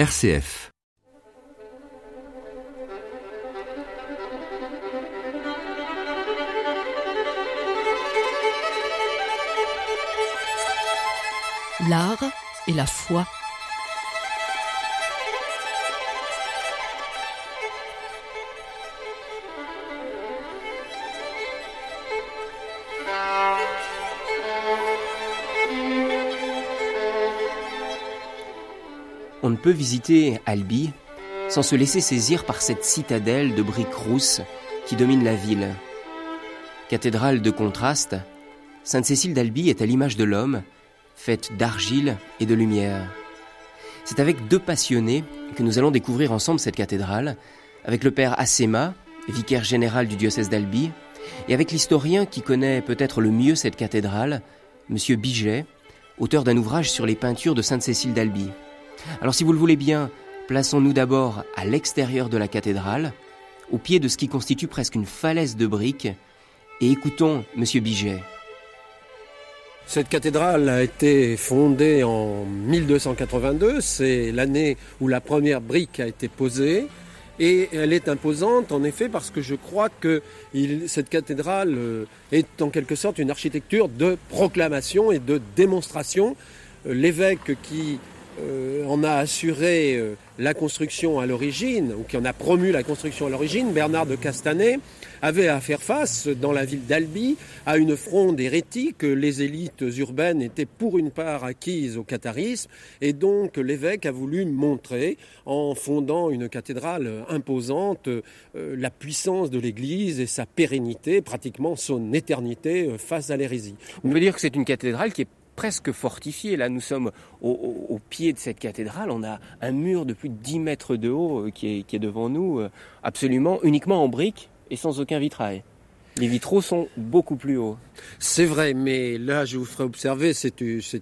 RCF. L'art et la foi. On ne peut visiter Albi sans se laisser saisir par cette citadelle de briques rousses qui domine la ville. Cathédrale de contraste, Sainte-Cécile d'Albi est à l'image de l'homme, faite d'argile et de lumière. C'est avec deux passionnés que nous allons découvrir ensemble cette cathédrale, avec le père Assema, vicaire général du diocèse d'Albi, et avec l'historien qui connaît peut-être le mieux cette cathédrale, M. Biget, auteur d'un ouvrage sur les peintures de Sainte-Cécile d'Albi. Alors si vous le voulez bien, plaçons-nous d'abord à l'extérieur de la cathédrale, au pied de ce qui constitue presque une falaise de briques, et écoutons M. Biget. Cette cathédrale a été fondée en 1282, c'est l'année où la première brique a été posée. Et elle est imposante, en effet, parce que je crois que cette cathédrale euh, est en quelque sorte une architecture de proclamation et de démonstration. Euh, l'évêque qui euh, en a assuré euh, la construction à l'origine, ou qui en a promu la construction à l'origine, Bernard de Castanet, avait à faire face dans la ville d'Albi à une fronde hérétique. Les élites urbaines étaient pour une part acquises au catharisme et donc l'évêque a voulu montrer, en fondant une cathédrale imposante, euh, la puissance de l'Église et sa pérennité, pratiquement son éternité face à l'hérésie. On peut dire que c'est une cathédrale qui est presque fortifié. Là, nous sommes au, pied de cette cathédrale. On a un mur de plus de 10 mètres de haut euh, qui est, devant nous, euh, absolument uniquement en briques et sans aucun vitrail. Les vitraux sont beaucoup plus hauts. C'est vrai, mais là, je vous ferai observer, c'est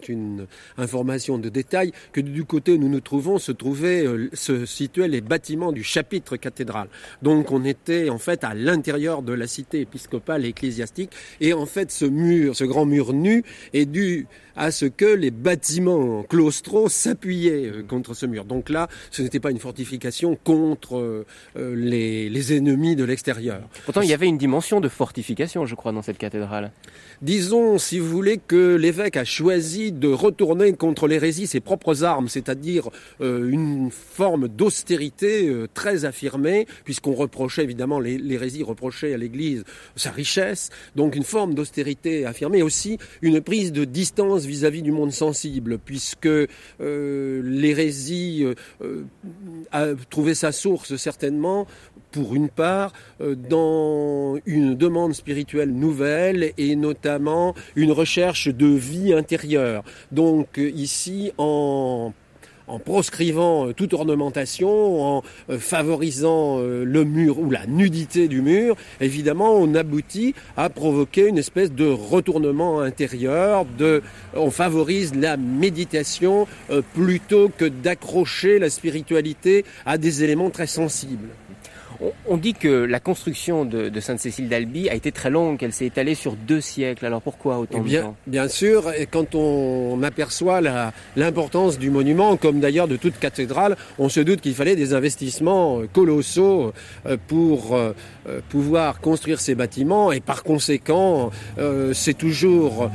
une information de détail, que du côté où nous nous trouvons se trouvaient, euh, se situaient les bâtiments du chapitre cathédral. Donc, on était en fait à l'intérieur de la cité épiscopale et ecclésiastique, et en fait, ce mur, ce grand mur nu, est dû à ce que les bâtiments claustraux s'appuyaient euh, contre ce mur. Donc là, ce n'était pas une fortification contre euh, les, les ennemis de l'extérieur. Pourtant, il y avait une dimension de fortification, je crois, dans cette cathédrale. Disons, si vous voulez, que l'évêque a choisi de retourner contre l'hérésie ses propres armes, c'est-à-dire euh, une forme d'austérité euh, très affirmée, puisqu'on reprochait évidemment, l'hérésie reprochait à l'Église sa richesse, donc une forme d'austérité affirmée, aussi une prise de distance vis-à-vis du monde sensible, puisque euh, l'hérésie a trouvé sa source certainement, pour une part, dans une demande spirituelle nouvelle et notamment une recherche de vie intérieure. Donc euh, ici, en en proscrivant euh, toute ornementation, en euh, favorisant le mur ou la nudité du mur, évidemment, on aboutit à provoquer une espèce de retournement intérieur. De, on favorise la méditation plutôt que d'accrocher la spiritualité à des éléments très sensibles. On, dit que la construction de, Sainte-Cécile d'Albi a été très longue, qu'elle s'est étalée sur deux siècles. Alors pourquoi autant eh bien, de temps Bien sûr, et quand on aperçoit l'importance du monument, comme d'ailleurs de toute cathédrale, on se doute qu'il fallait des investissements euh, colossaux euh, pour euh, pouvoir construire ces bâtiments, et par conséquent, c'est toujours,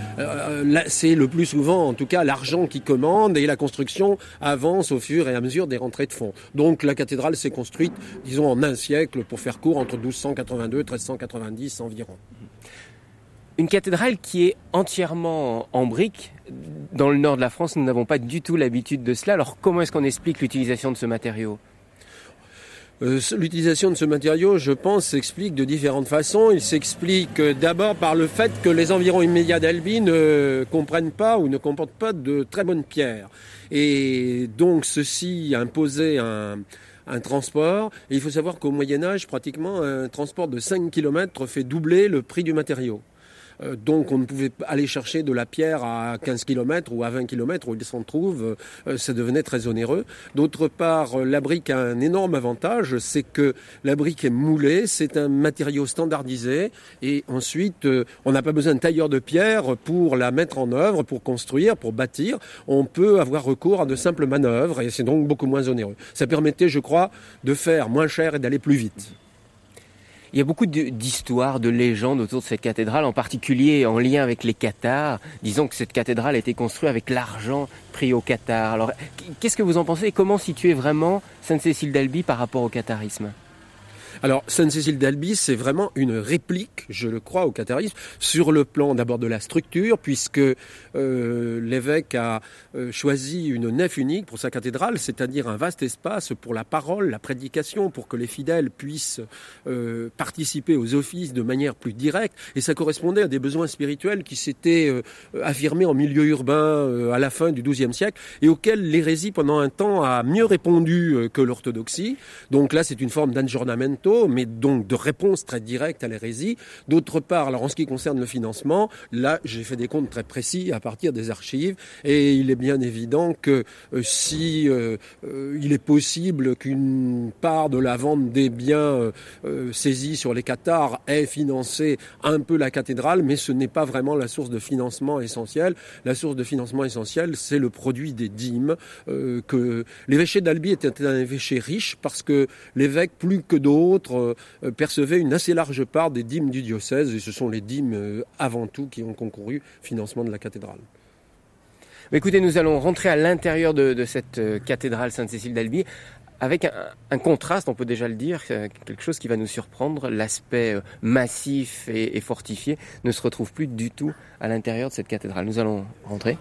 c'est le plus souvent, en tout cas, l'argent qui commande, et la construction avance au fur et à mesure des rentrées de fonds. Donc la cathédrale s'est construite, disons, en un siècle pour faire court, entre 1282 et 1390 environ. Une cathédrale qui est entièrement en briques. Dans le nord de la France, nous n'avons pas du tout l'habitude de cela. Alors comment est-ce qu'on explique l'utilisation de ce matériau? Euh, L'utilisation de ce matériau, je pense, s'explique de différentes façons. Il s'explique euh, d'abord par le fait que les environs immédiats d'Albi ne comprennent pas ou ne comportent pas de très bonnes pierres. Et donc ceci imposait un, un transport. Et il faut savoir qu'au Moyen Âge, pratiquement, un transport de 5 km fait doubler le prix du matériau. Euh, donc on ne pouvait aller chercher de la pierre à 15 km ou à 20 km où il s'en trouve, euh, ça devenait très onéreux. D'autre part, la brique a un énorme avantage, c'est que la brique est moulée, c'est un matériau standardisé et ensuite on n'a pas besoin de tailleur de pierre pour la mettre en œuvre, pour construire, pour bâtir. On peut avoir recours à de simples manœuvres et c'est donc beaucoup moins onéreux. Ça permettait, je crois, de faire moins cher et d'aller plus vite. Il y a beaucoup d'histoires, de légendes autour de cette cathédrale, en particulier en lien avec les Qatars. Disons que cette cathédrale a été construite avec l'argent pris au Qatar. Alors, qu'est-ce que vous en pensez et comment situer vraiment Sainte-Cécile d'Albi par rapport au qatarisme alors, Sainte-Cécile d'Albi, c'est vraiment une réplique, je le crois, au catharisme, sur le plan d'abord de la structure, puisque euh, l'évêque a euh, choisi une nef unique pour sa cathédrale, c'est-à-dire un vaste espace pour la parole, la prédication, pour que les fidèles puissent euh, participer aux offices de manière plus directe. Et ça correspondait à des besoins spirituels qui s'étaient affirmés en milieu urbain à la fin du XIIe siècle et auxquels l'hérésie, pendant un temps, a mieux répondu que l'orthodoxie. Donc là, c'est une forme d'angiornamento mais donc de réponse très directe à l'hérésie. D'autre part, alors en ce qui concerne le financement, là, j'ai fait des comptes très précis à partir des archives, et il est bien évident que euh, si euh, euh, il est possible qu'une part de la vente des biens saisis sur les Qatars ait financé un peu la cathédrale, mais ce n'est pas vraiment la source de financement essentielle. La source de financement essentielle, c'est le produit des dîmes. que l'évêché d'Albi était un évêché riche parce que l'évêque, plus que d'autres, euh, percevaient une assez large part des dîmes du diocèse, et ce sont les dîmes euh, avant tout qui ont concouru au financement de la cathédrale. Écoutez, nous allons rentrer à l'intérieur de, cette euh, cathédrale Sainte-Cécile d'Albi avec un, contraste, on peut déjà le dire, quelque chose qui va nous surprendre. L'aspect massif et fortifié ne se retrouve plus du tout à l'intérieur de cette cathédrale. Nous allons rentrer.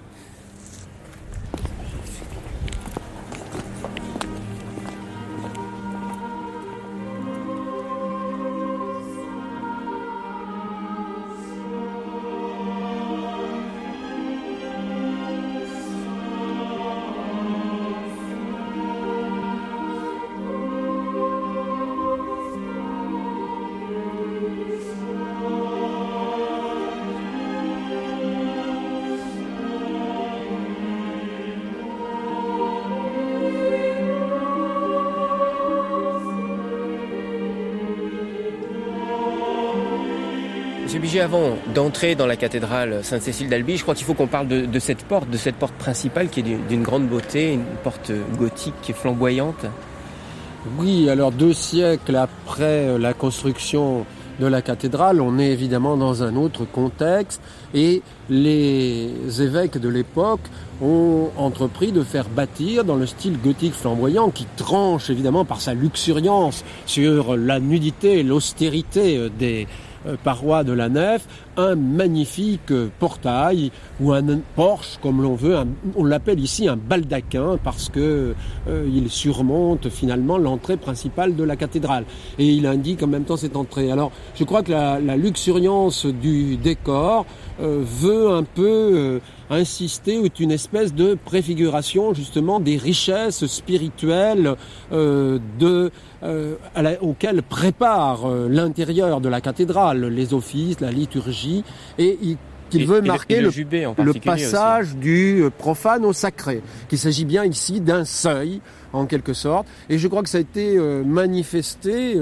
Avant d'entrer dans la cathédrale Sainte-Cécile d'Albi, je crois qu'il faut qu'on parle de, cette porte, de cette porte principale qui est d'une grande beauté, une porte gothique flamboyante. Oui, alors deux siècles après la construction de la cathédrale, on est évidemment dans un autre contexte et les évêques de l'époque ont entrepris de faire bâtir dans le style gothique flamboyant qui tranche évidemment par sa luxuriance sur la nudité et l'austérité des, euh, parois de la nef un magnifique portail ou un porche comme l'on veut. on l'appelle ici un baldaquin parce que euh, il surmonte finalement l'entrée principale de la cathédrale et il indique en même temps cette entrée. Alors je crois que la, luxuriance du décor euh, veut un peu insister ou est une espèce de préfiguration justement des richesses spirituelles euh, de, euh, auxquelles prépare euh, l'intérieur de la cathédrale, les offices, la liturgie, et il qu'il veut marquer le, passage du profane au sacré, qu'il s'agit bien ici d'un seuil en quelque sorte. Et je crois que ça a été manifesté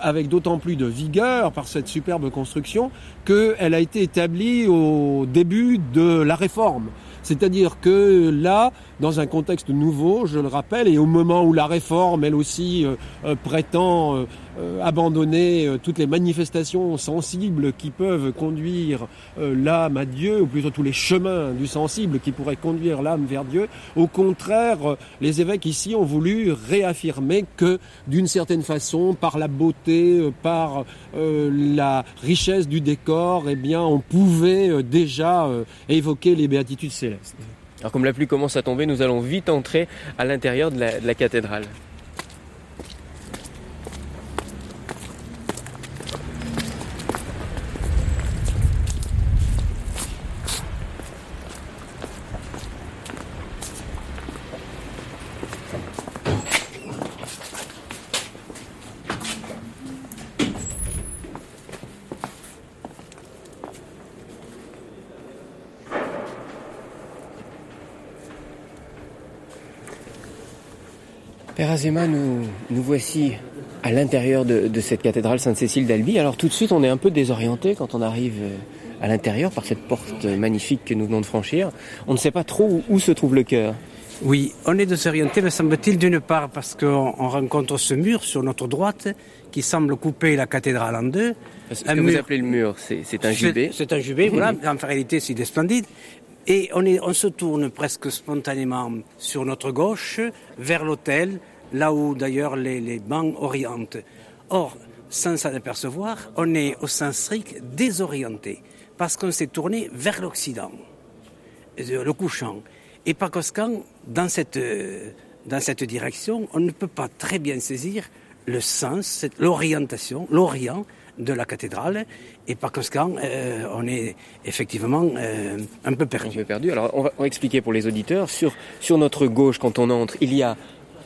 avec d'autant plus de vigueur par cette superbe construction qu'elle a été établie au début de la réforme. C'est-à-dire que là, dans un contexte nouveau, je le rappelle, et au moment où la réforme, elle aussi, euh, euh, prétend euh, abandonner toutes les manifestations sensibles qui peuvent conduire l'âme à Dieu, ou plutôt tous les chemins du sensible qui pourraient conduire l'âme vers Dieu, au contraire, les évêques ici ont voulu réaffirmer que, d'une certaine façon, par la beauté, par la richesse du décor, eh bien, on pouvait déjà évoquer les béatitudes célestes. Alors comme la pluie commence à tomber, nous allons vite entrer à l'intérieur de la, cathédrale. Père Azema, nous, nous voici à l'intérieur de, de, cette cathédrale Sainte-Cécile d'Albi. Alors tout de suite, on est un peu désorienté quand on arrive euh, à l'intérieur par cette porte magnifique que nous venons de franchir. On ne sait pas trop où, où se trouve le cœur. Oui, on est désorienté, me semble-t-il, d'une part parce qu'on rencontre ce mur sur notre droite qui semble couper la cathédrale en deux. Ce que vous appelez le mur, c'est un jubé. C'est un jubé, voilà. En réalité, c'est splendide. Et on, est, on se tourne presque spontanément sur notre gauche vers l'hôtel, là où d'ailleurs les, les bancs orientent. Or, sans s'en apercevoir, on est au sens strict désorienté parce qu'on s'est tourné vers l'Occident, le couchant. Et par conséquent, dans cette, dans cette direction, on ne peut pas très bien saisir le sens, l'orientation, l'orient de la cathédrale. Et par conséquent, euh, on est effectivement euh, un peu perdu. Un peu perdu. Alors, on va, on va, expliquer pour les auditeurs. Sur, sur notre gauche, quand on entre, il y a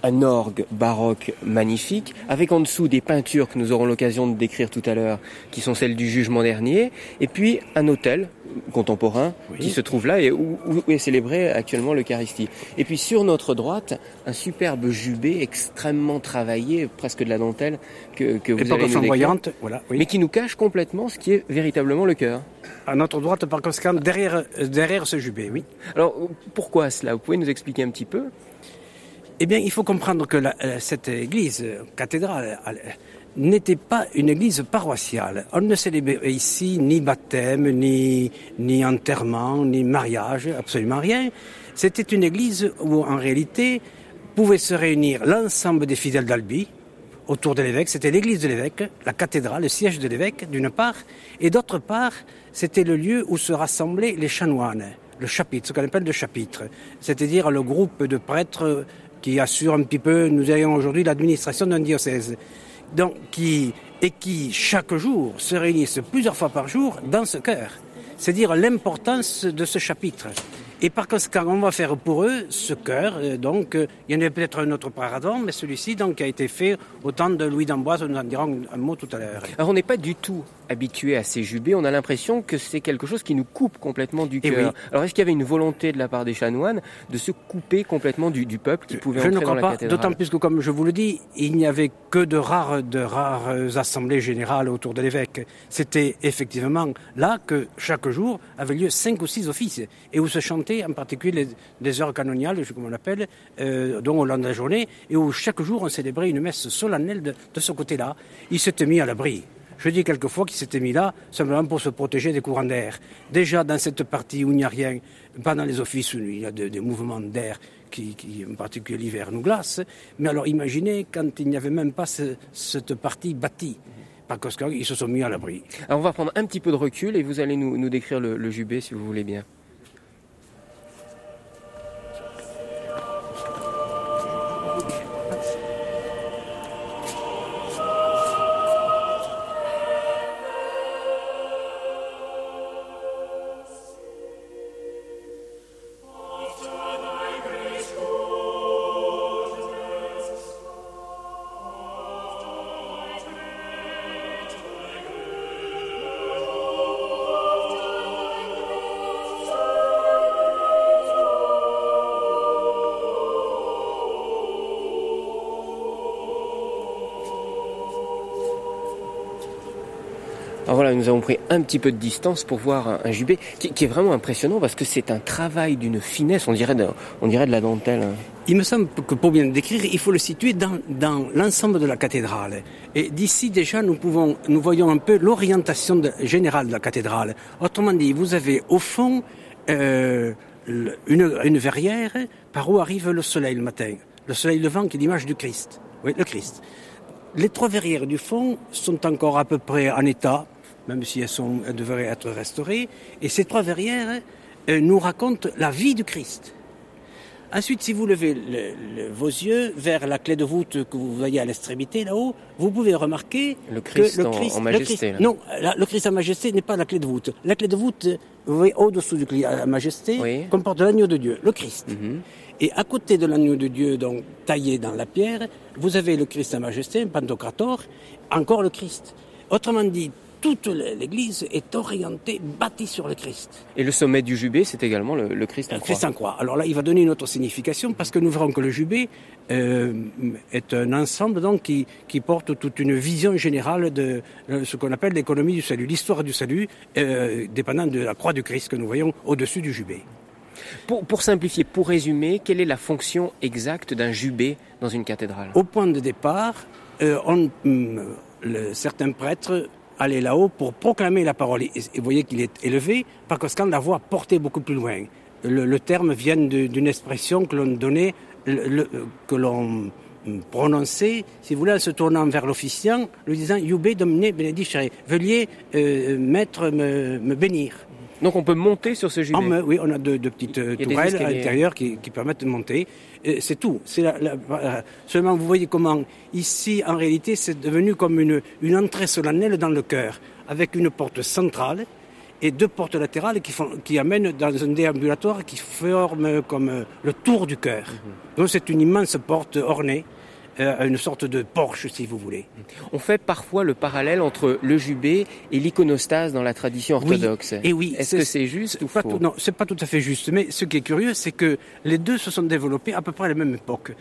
un orgue baroque magnifique, avec en dessous des peintures que nous aurons l'occasion de décrire tout à l'heure, qui sont celles du jugement dernier, et puis un hôtel contemporain oui. qui se trouve là et où, où est célébré actuellement l'Eucharistie. Et puis sur notre droite, un superbe jubé extrêmement travaillé, presque de la dentelle, que, que vous et allez nous décrire, voilà, oui. mais qui nous cache complètement ce qui est véritablement le cœur. À notre droite, par conséquent, derrière, derrière ce jubé, oui. Alors pourquoi cela? Vous pouvez nous expliquer un petit peu eh bien, il faut comprendre que la, cette église cathédrale n'était pas une église paroissiale. On ne célébrait ici ni baptême, ni, ni enterrement, ni mariage, absolument rien. C'était une église où, en réalité, pouvait se réunir l'ensemble des fidèles d'Albi autour de l'évêque. C'était l'église de l'évêque, la cathédrale, le siège de l'évêque, d'une part, et d'autre part, c'était le lieu où se rassemblaient les chanoines, le chapitre, ce qu'on appelle le chapitre, c'est-à-dire le groupe de prêtres qui assure un petit peu, nous ayons aujourd'hui l'administration d'un diocèse, donc qui et qui chaque jour se réunissent plusieurs fois par jour dans ce cœur. C'est dire l'importance de ce chapitre. Et par conséquent, on va faire pour eux ce cœur. Donc, il y en avait peut-être un autre paradon, mais celui-ci donc a été fait au temps de Louis d'Amboise. Nous en dirons un mot tout à l'heure. Alors, on n'est pas du tout habitué à ces jubés. On a l'impression que c'est quelque chose qui nous coupe complètement du cœur. Oui. Alors, est-ce qu'il y avait une volonté de la part des chanoines de se couper complètement du, du peuple qui pouvait je entrer ne crois dans pas, la D'autant plus que, comme je vous le dis, il n'y avait que de rares, de rares assemblées générales autour de l'évêque. C'était effectivement là que chaque jour avait lieu cinq ou six offices et où se chantaient en particulier les, les heures canoniales, comme on l'appelle, euh, donc au long de la journée, et où chaque jour on célébrait une messe solennelle de, de ce côté-là. Il s'était mis à l'abri. Je dis quelquefois qu'il s'était mis là simplement pour se protéger des courants d'air. Déjà dans cette partie où il n'y a rien, pendant les offices où il y a de, des mouvements d'air qui, qui, en particulier l'hiver, nous glacent. Mais alors imaginez quand il n'y avait même pas ce, cette partie bâtie. Par conséquent, ils se sont mis à l'abri. Alors on va prendre un petit peu de recul et vous allez nous, nous décrire le, le jubé si vous voulez bien. Nous avons pris un petit peu de distance pour voir un, un jubé qui, est vraiment impressionnant parce que c'est un travail d'une finesse, on dirait de, on dirait de la dentelle. Il me semble que pour bien le décrire, il faut le situer dans, dans l'ensemble de la cathédrale. Et d'ici déjà, nous pouvons, nous voyons un peu l'orientation générale de la cathédrale. Autrement dit, vous avez au fond euh, une, une verrière par où arrive le soleil le matin. Le soleil levant qui est l'image du Christ. Oui, le Christ. Les trois verrières du fond sont encore à peu près en état, même si elles, sont, elles devraient être restaurées. Et ces trois verrières euh, nous racontent la vie du Christ. Ensuite, si vous levez le, le, vos yeux vers la clé de voûte que vous voyez à l'extrémité là-haut, vous pouvez remarquer le Christ, que le Christ en, en majesté. Christ, non, la, le Christ en majesté n'est pas la clé de voûte. La clé de voûte, vous voyez au-dessous du Christ en majesté, oui. comporte l'agneau de Dieu, le Christ. Mm -hmm. Et à côté de l'agneau de Dieu, donc taillé dans la pierre, vous avez le Christ en majesté, un pantocrator, encore le Christ. Autrement dit, toute l'église est orientée, bâtie sur le Christ. Et le sommet du jubé, c'est également le, Christ en croix. Christ en croix. Alors là, il va donner une autre signification parce que nous verrons que le jubé euh, est un ensemble donc qui, qui, porte toute une vision générale de ce qu'on appelle l'économie du salut, l'histoire du salut, euh, dépendant de la croix du Christ que nous voyons au-dessus du jubé. Pour, pour, simplifier, pour résumer, quelle est la fonction exacte d'un jubé dans une cathédrale? Au point de départ, euh, on, le, certains prêtres allaient là-haut pour proclamer la parole. Et, vous voyez qu'il est élevé, par conséquent, la voix portait beaucoup plus loin. Le, terme vient d'une expression que l'on donnait, que l'on prononçait, si vous voulez, en se tournant vers l'officiant, lui disant Yubé domine benedicere, veuillez, euh, maître, me, me bénir. Donc on peut monter sur ce jubé Oui, on a deux, petites euh, tourelles à l'intérieur qui, qui, permettent de monter. C'est tout. C'est la, la, seulement vous voyez comment ici, en réalité, c'est devenu comme une, une entrée solennelle dans le cœur, avec une porte centrale et deux portes latérales qui, font, qui amènent dans un déambulatoire qui forme comme euh, le tour du cœur. Mhm. Donc c'est une immense porte ornée euh, une sorte de Porsche, si vous voulez. On fait parfois le parallèle entre le jubé et l'iconostase dans la tradition orthodoxe. et oui. Est-ce que c'est juste ou faux Non, c'est pas tout à fait juste. Mais ce qui est curieux, c'est que les deux se sont développés à peu près à la même époque,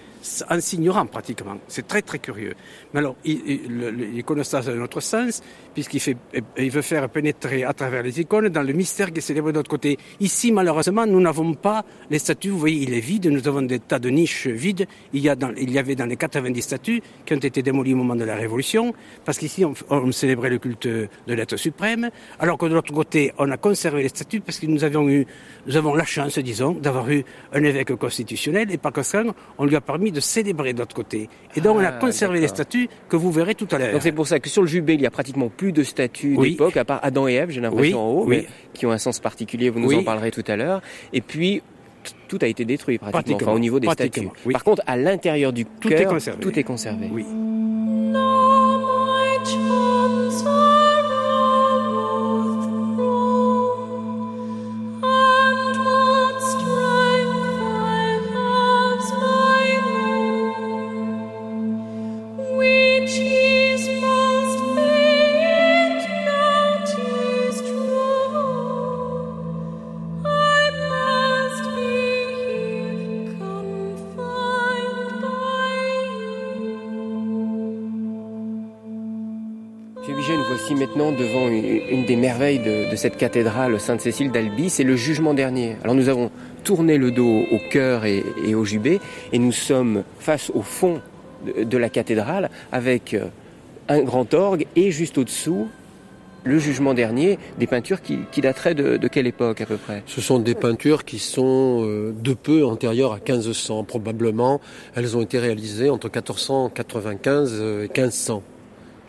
en s'ignorant pratiquement. C'est très très curieux. Mais alors, l'iconostase a un autre sens, puisqu'il fait, il veut faire pénétrer à travers les icônes dans le mystère qui est célébré de l'autre côté. Ici, malheureusement, nous n'avons pas les statues. Vous voyez, il est vide. Nous avons des tas de niches vides. Il y, a dans, il y avait dans les 90 statues qui ont été démolies au moment de la Révolution, parce qu'ici, on, célébrait le culte de l'être suprême, alors que de l'autre côté, on a conservé les statues parce que nous avions eu, nous avons la chance, disons, d'avoir eu un évêque constitutionnel et par conséquent, on lui a permis de célébrer de l'autre côté. Et donc, on a ah, conservé les statues que vous verrez tout à l'heure. Donc, c'est pour ça que sur le jubé, il y a pratiquement plus de statues d'époque, à part Adam et Ève, j'ai l'impression en haut, mais qui ont un sens particulier, vous nous en parlerez tout à l'heure. Et puis, tout a été détruit pratiquement, au niveau des statues. Par contre, à l'intérieur du tout cœur, est conservé. tout est conservé. Oui. Maintenant devant une, des merveilles de, cette cathédrale Sainte-Cécile d'Albi, c'est le jugement dernier. Alors nous avons tourné le dos au cœur et, au jubé, et nous sommes face au fond de, la cathédrale avec euh, un grand orgue et juste au-dessous le jugement dernier, des peintures qui, dateraient de, quelle époque à peu près? Ce sont des peintures qui sont euh, de peu antérieures à 1500 probablement. Elles ont été réalisées entre 1495 et 1500.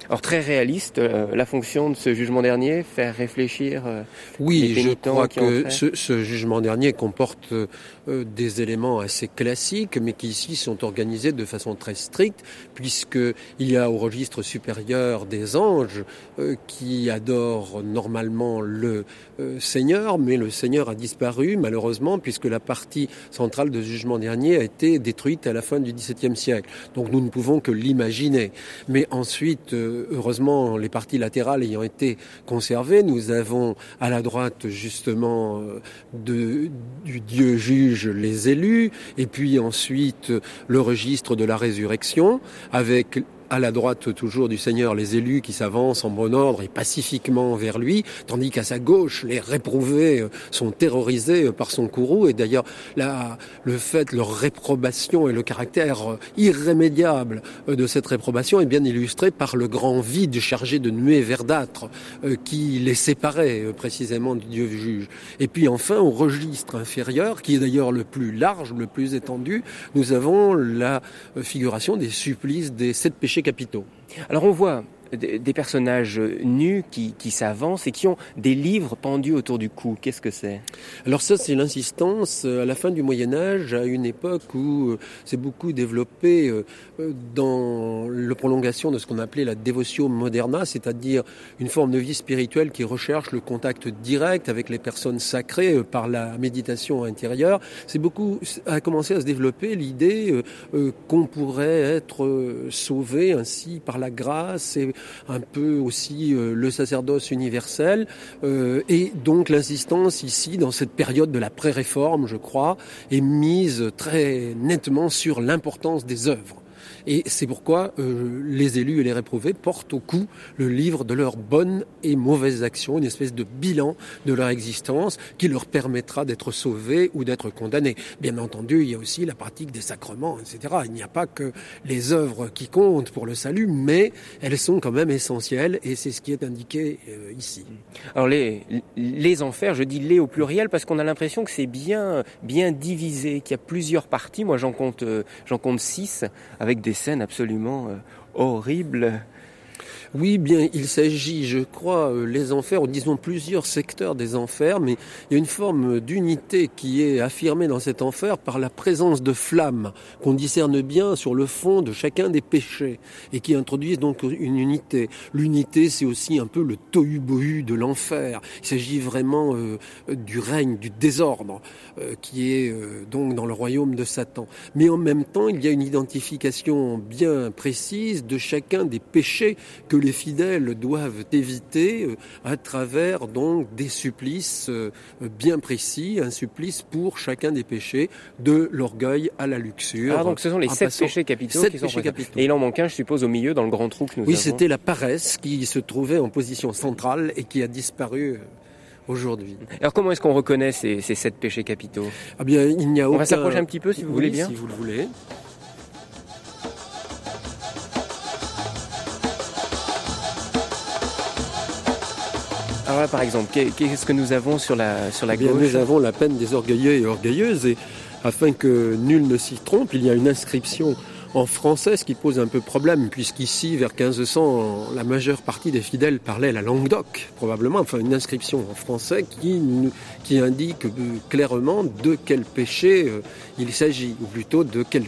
Alors très réaliste, euh, la fonction de ce jugement dernier, faire réfléchir. Euh, oui, je crois que ce, ce, jugement dernier comporte euh, des éléments assez classiques, mais qui ici sont organisés de façon très stricte, puisque il y a au registre supérieur des anges qui adorent normalement le Seigneur, mais le Seigneur a disparu malheureusement, puisque la partie centrale de ce jugement dernier a été détruite à la fin du XVIIe siècle. Donc nous ne pouvons que l'imaginer. Mais ensuite heureusement, les parties latérales ayant été conservées, nous avons à la droite justement euh, du Dieu juge les élus, et puis ensuite le registre de la résurrection, avec à la droite toujours du Seigneur les élus qui s'avancent en bon ordre et pacifiquement vers lui, tandis qu'à sa gauche les réprouvés euh, sont terrorisés euh, par son courroux et d'ailleurs le fait, leur réprobation et le caractère euh, irrémédiable de cette réprobation est bien illustré par le grand vide chargé de nuées verdâtres qui les séparait précisément du Dieu juge. Et puis enfin au registre inférieur, qui est d'ailleurs le plus large, le plus étendu, nous avons la figuration des supplices des sept péchés capitaux. Alors on voit des personnages nus qui, s'avancent et qui ont des livres pendus autour du cou. Qu'est-ce que c'est? Alors ça, c'est l'insistance euh, à la fin du Moyen Âge, à une époque où euh, c'est beaucoup développé euh, dans la prolongation de ce qu'on appelait la dévotion moderna, c'est-à-dire une forme de vie spirituelle qui recherche le contact direct avec les personnes sacrées par la méditation intérieure. C'est beaucoup a commencé à se développer l'idée qu'on pourrait être sauvé ainsi par la grâce et un peu aussi le sacerdoce universel, et donc l'insistance ici, dans cette période de la pré-réforme, je crois, est mise très nettement sur l'importance des œuvres. Et c'est pourquoi euh, les élus et les réprouvés portent au cou le livre de leurs bonnes et mauvaises actions, une espèce de bilan de leur existence qui leur permettra d'être sauvés ou d'être condamnés. Bien entendu, il y a aussi la pratique des sacrements, etc. Il n'y a pas que les œuvres qui comptent pour le salut, mais elles sont quand même essentielles et c'est ce qui est indiqué euh, ici. Alors les, les enfers, je dis les au pluriel parce qu'on a l'impression que c'est bien, bien divisé, qu'il y a plusieurs parties. Moi, j'en compte, euh, j'en compte six avec des scènes absolument euh, horribles oui, bien, il s'agit, je crois, euh, les enfers, ou disons plusieurs secteurs des enfers, mais il y a une forme d'unité qui est affirmée dans cet enfer par la présence de flammes qu'on discerne bien sur le fond de chacun des péchés et qui introduisent donc une unité. L'unité, c'est aussi un peu le tohu-bohu de l'enfer. Il s'agit vraiment euh, du règne, du désordre euh, qui est donc dans le royaume de Satan. Mais en même temps, il y a une identification bien précise de chacun des péchés que fidèles doivent éviter euh, à travers donc des supplices euh, bien précis, un supplice pour chacun des péchés, de l'orgueil à la luxure. Ah donc ce sont les sept péchés capitaux qui sont capitaux. Et il en manque un, je suppose, au milieu dans le grand trou que nous oui, avons. Oui, c'était la paresse qui se trouvait en position centrale et qui a disparu euh, aujourd'hui. Alors comment est-ce qu'on reconnaît ces, sept péchés capitaux? Ah bien, il n'y a On va s'approcher un petit peu si vous voulez bien. Si vous le voulez. Alors par exemple, qu'est-ce que nous avons sur la, sur la eh gauche Nous avons la peine des orgueilleux et orgueilleuses, et afin que nul ne s'y trompe, il y a une inscription en français, ce qui pose un peu problème, puisqu'ici, vers 1500, la majeure partie des fidèles parlaient la langue d'oc, probablement, enfin une inscription en français qui, qui indique clairement de quel péché euh, il s'agit, ou plutôt de quel,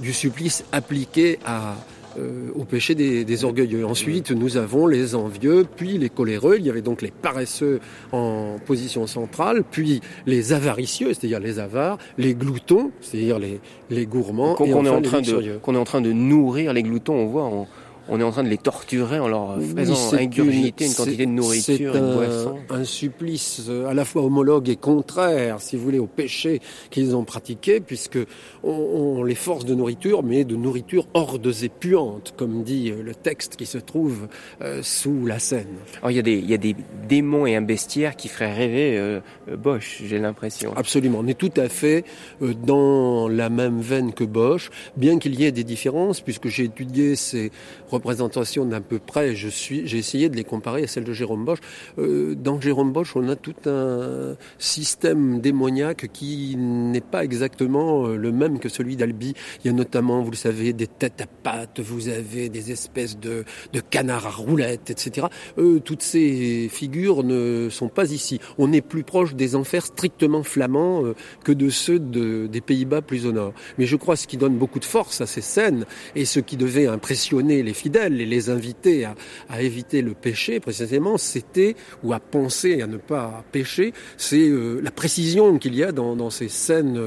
du supplice appliqué à, euh, au péché des, orgueilleux. Ensuite, nous avons les envieux, puis les coléreux. Il y avait donc les paresseux en position centrale, puis les avaricieux, c'est-à-dire les avares, les gloutons, c'est-à-dire les, les gourmands. Qu'on est, en train de, qu'on est en train de nourrir les gloutons, on voit en, on est en train de les torturer en leur faisant ingurgiter une, quantité de nourriture de boisson. Un supplice euh, à la fois homologue et contraire, si vous voulez, au péché qu'ils ont pratiqué, puisque on, les force de nourriture, mais de nourriture hordes et puantes, comme dit euh, le texte qui se trouve euh, sous la scène. Alors il y, a des, il y a des démons et un bestiaire qui feraient rêver Bosch, j'ai l'impression. Absolument, on est tout à fait dans la même veine que Bosch, bien qu'il y ait des différences, puisque j'ai étudié ces représentation d'un peu près, je suis, j'ai essayé de les comparer à celles de Jérôme Bosch. Euh, dans Jérôme Bosch, on a tout un système démoniaque qui n'est pas exactement euh, le même que celui d'Albi. Il y a notamment, vous le savez, des têtes à pattes, vous avez des espèces de, de canards à roulettes, etc. Euh, toutes ces figures ne sont pas ici. On est plus proche des enfers strictement flamands euh, que de ceux de, des Pays-Bas plus au nord. Mais je crois ce qui donne beaucoup de force à ces scènes et ce qui devait impressionner les et les inviter à, éviter le péché, précisément, c'était, ou à penser à ne pas pécher, c'est euh, la précision qu'il y a dans, ces scènes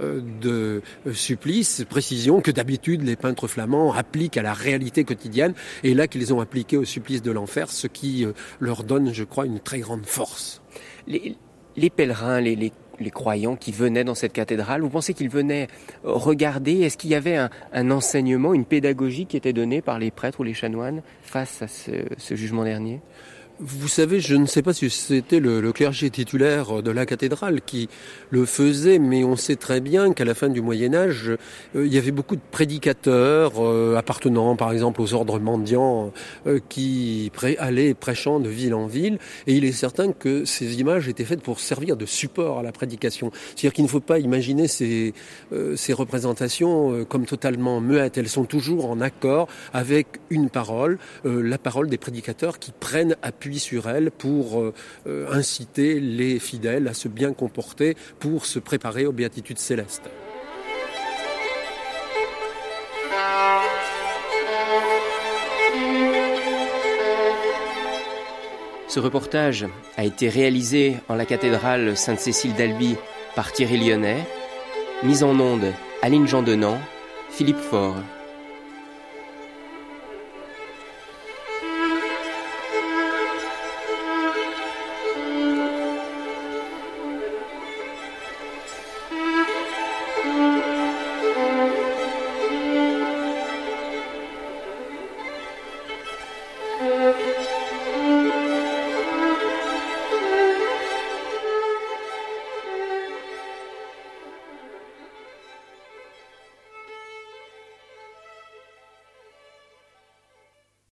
euh, de euh, supplice, précision que d'habitude les peintres flamands appliquent à la réalité quotidienne, et là qu'ils ont appliqué au supplice de l'enfer, ce qui leur donne, je crois, une très grande force. Les, les pèlerins, les les croyants qui venaient dans cette cathédrale Vous pensez qu'ils venaient regarder? Est-ce qu'il y avait un, enseignement, une pédagogie qui était donnée par les prêtres ou les chanoines face à ce jugement dernier? Vous savez, je ne sais pas si c'était le, clergé titulaire de la cathédrale qui le faisait, mais on sait très bien qu'à la fin du Moyen Âge, euh, il y avait beaucoup de prédicateurs euh, appartenant, par exemple, aux ordres mendiants, euh, qui allaient prêchant de ville en ville, et il est certain que ces images étaient faites pour servir de support à la prédication. C'est-à-dire qu'il ne faut pas imaginer ces, ces représentations comme totalement muettes. Elles sont toujours en accord avec une parole, la parole des prédicateurs qui prennent appui sur elle pour euh, euh, inciter les fidèles à se bien comporter pour se préparer aux béatitudes célestes. Ce reportage a été réalisé en la cathédrale Sainte-Cécile d'Albi par Thierry Lyonnais, mise en onde Aline Jean Denant, Philippe Faure.